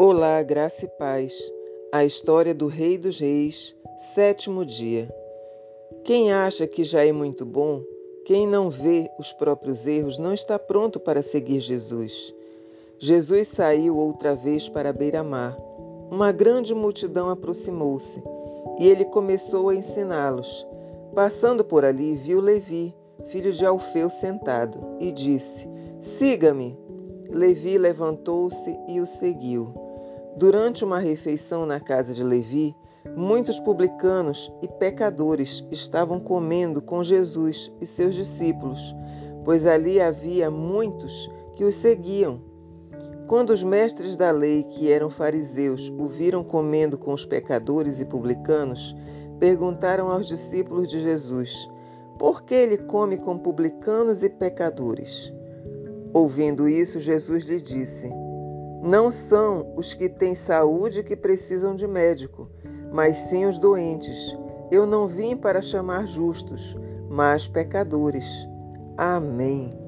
Olá, graça e paz. A história do Rei dos Reis, sétimo dia. Quem acha que já é muito bom, quem não vê os próprios erros, não está pronto para seguir Jesus. Jesus saiu outra vez para a beira-mar. Uma grande multidão aproximou-se e ele começou a ensiná-los. Passando por ali, viu Levi, filho de Alfeu, sentado e disse: Siga-me. Levi levantou-se e o seguiu. Durante uma refeição na casa de Levi, muitos publicanos e pecadores estavam comendo com Jesus e seus discípulos, pois ali havia muitos que os seguiam. Quando os mestres da lei, que eram fariseus, o viram comendo com os pecadores e publicanos, perguntaram aos discípulos de Jesus: Por que ele come com publicanos e pecadores? Ouvindo isso, Jesus lhe disse: não são os que têm saúde que precisam de médico, mas sim os doentes. Eu não vim para chamar justos, mas pecadores. Amém.